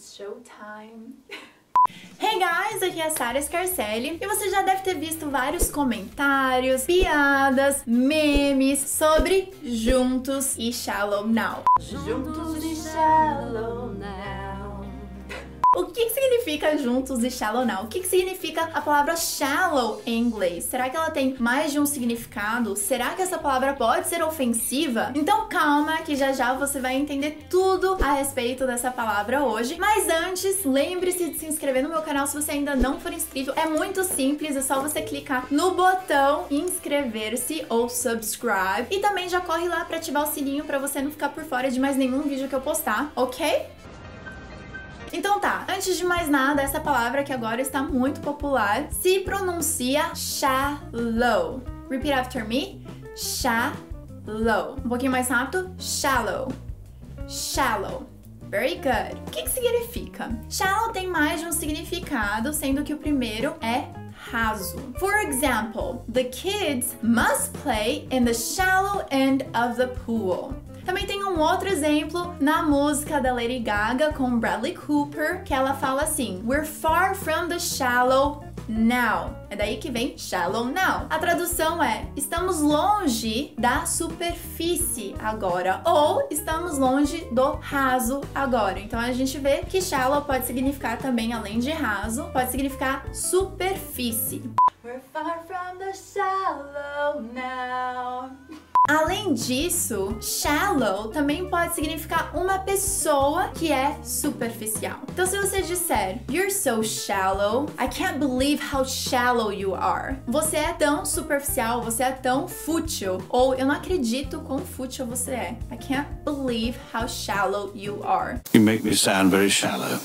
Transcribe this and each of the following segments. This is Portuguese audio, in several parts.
It's showtime. Hey guys, aqui é a Sara Scarcelli e você já deve ter visto vários comentários, piadas, memes sobre Juntos e Shallow Now. Juntos e shallow now. O que, significa juntos e shallow now? O que significa a palavra shallow em inglês? Será que ela tem mais de um significado? Será que essa palavra pode ser ofensiva? Então calma, que já já você vai entender tudo a respeito dessa palavra hoje. Mas antes, lembre-se de se inscrever no meu canal se você ainda não for inscrito. É muito simples, é só você clicar no botão inscrever-se ou subscribe. E também já corre lá para ativar o sininho para você não ficar por fora de mais nenhum vídeo que eu postar, ok? Então tá, antes de mais nada, essa palavra que agora está muito popular se pronuncia shallow. Repeat after me. Shallow. Um pouquinho mais rápido. Shallow. Shallow. Very good. O que, que significa? Shallow tem mais de um significado, sendo que o primeiro é raso. For example, the kids must play in the shallow end of the pool. Também tem um outro exemplo na música da Lady Gaga com Bradley Cooper, que ela fala assim: We're far from the shallow now. É daí que vem shallow now. A tradução é: estamos longe da superfície agora ou estamos longe do raso agora. Então a gente vê que shallow pode significar também além de raso, pode significar superfície. We're far from the shallow now. Além disso, shallow também pode significar uma pessoa que é superficial. Então, se você disser You're so shallow, I can't believe how shallow you are. Você é tão superficial, você é tão fútil. Ou eu não acredito quão fútil você é. I can't believe how shallow you are. You make me sound very shallow.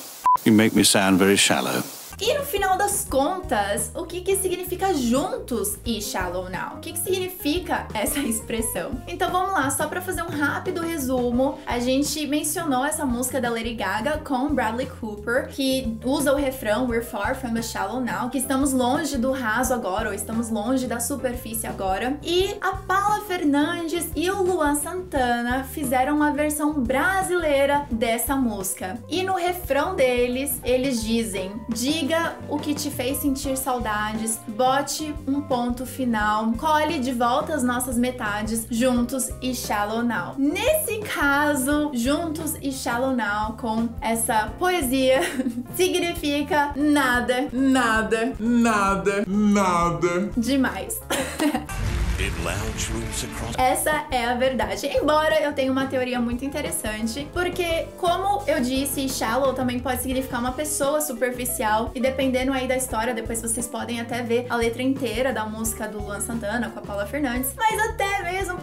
You make me sound very shallow. E no final das contas, o que que significa juntos e shallow now? O que que significa essa expressão? Então vamos lá, só para fazer um rápido resumo, a gente mencionou essa música da Lady Gaga com Bradley Cooper, que usa o refrão We're far from the shallow now, que estamos longe do raso agora, ou estamos longe da superfície agora. E a Paula Fernandes e o Luan Santana fizeram uma versão brasileira dessa música. E no refrão deles, eles dizem: Diga o que te fez sentir saudades, bote um ponto final, colhe de volta as nossas metades, juntos e shallow now. Nesse caso, juntos e shallow now, com essa poesia, significa nada, nada, nada, nada demais. Essa é a verdade. Embora eu tenha uma teoria muito interessante, porque como eu disse, shallow também pode significar uma pessoa superficial e dependendo aí da história, depois vocês podem até ver a letra inteira da música do Luan Santana com a Paula Fernandes, mas até mesmo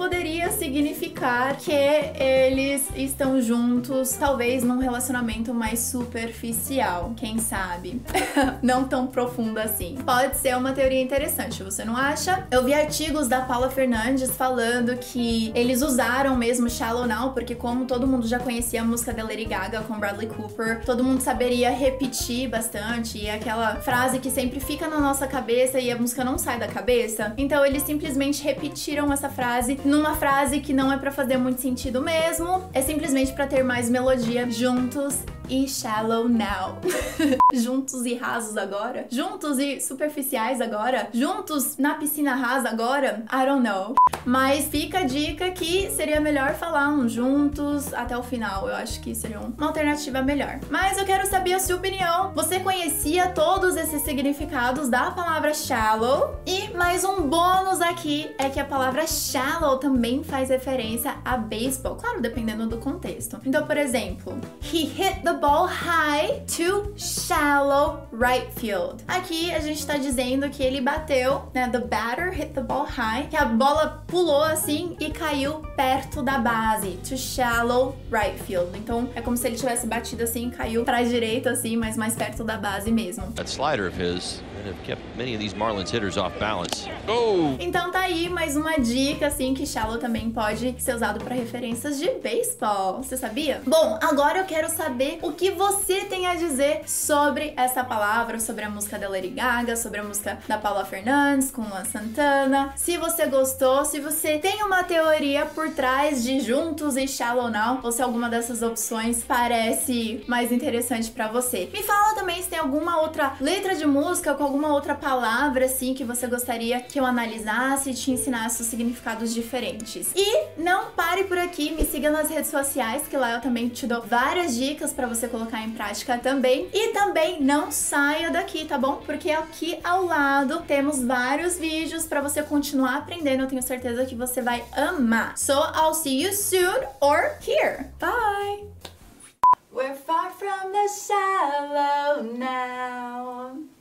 significar que eles estão juntos, talvez num relacionamento mais superficial, quem sabe? não tão profundo assim. Pode ser uma teoria interessante, você não acha? Eu vi artigos da Paula Fernandes falando que eles usaram mesmo Shallow Now, porque como todo mundo já conhecia a música da Lady Gaga com Bradley Cooper, todo mundo saberia repetir bastante, e aquela frase que sempre fica na nossa cabeça e a música não sai da cabeça. Então eles simplesmente repetiram essa frase numa frase que não é pra fazer muito sentido mesmo, é simplesmente pra ter mais melodia juntos e shallow now. juntos e rasos agora? Juntos e superficiais agora? Juntos na piscina rasa agora? I don't know. Mas fica a dica que seria melhor falar um juntos até o final. Eu acho que seria uma alternativa melhor. Mas eu quero saber a sua opinião. Você conhecia todos esses significados da palavra shallow? E mais um bônus aqui é que a palavra shallow também faz referência a beisebol. Claro, dependendo do contexto. Então, por exemplo, he hit the ball high to shallow right field. Aqui a gente tá dizendo que ele bateu, né? The batter hit the ball high, que a bola pulou assim e caiu perto da base, to shallow right field. Então é como se ele tivesse batido assim, caiu pra direita assim, mas mais perto da base mesmo. That slider of his and have kept many of these Marlins hitters off balance. Oh! Então tá aí mais uma dica, assim, que shallow também pode ser usado para referências de beisebol. Você sabia? Bom, agora eu quero saber o que você tem a dizer sobre essa palavra, sobre a música da Lady Gaga, sobre a música da Paula Fernandes com Luan Santana. Se você gostou, se você tem uma teoria por trás de Juntos e Shallow Now, ou se alguma dessas opções parece mais interessante para você. Me fala também se tem alguma outra letra de música com alguma outra palavra assim que você gostaria que eu analisasse e te ensinasse os significados diferentes. E não pare por aqui, me siga nas redes sociais, que lá eu também te dou várias dicas para você colocar em prática também. E também não saia daqui, tá bom? Porque aqui ao lado temos vários vídeos para você continuar aprendendo. Eu tenho certeza que você vai amar. So I'll see you soon or here. Bye. We're far from the shallow now.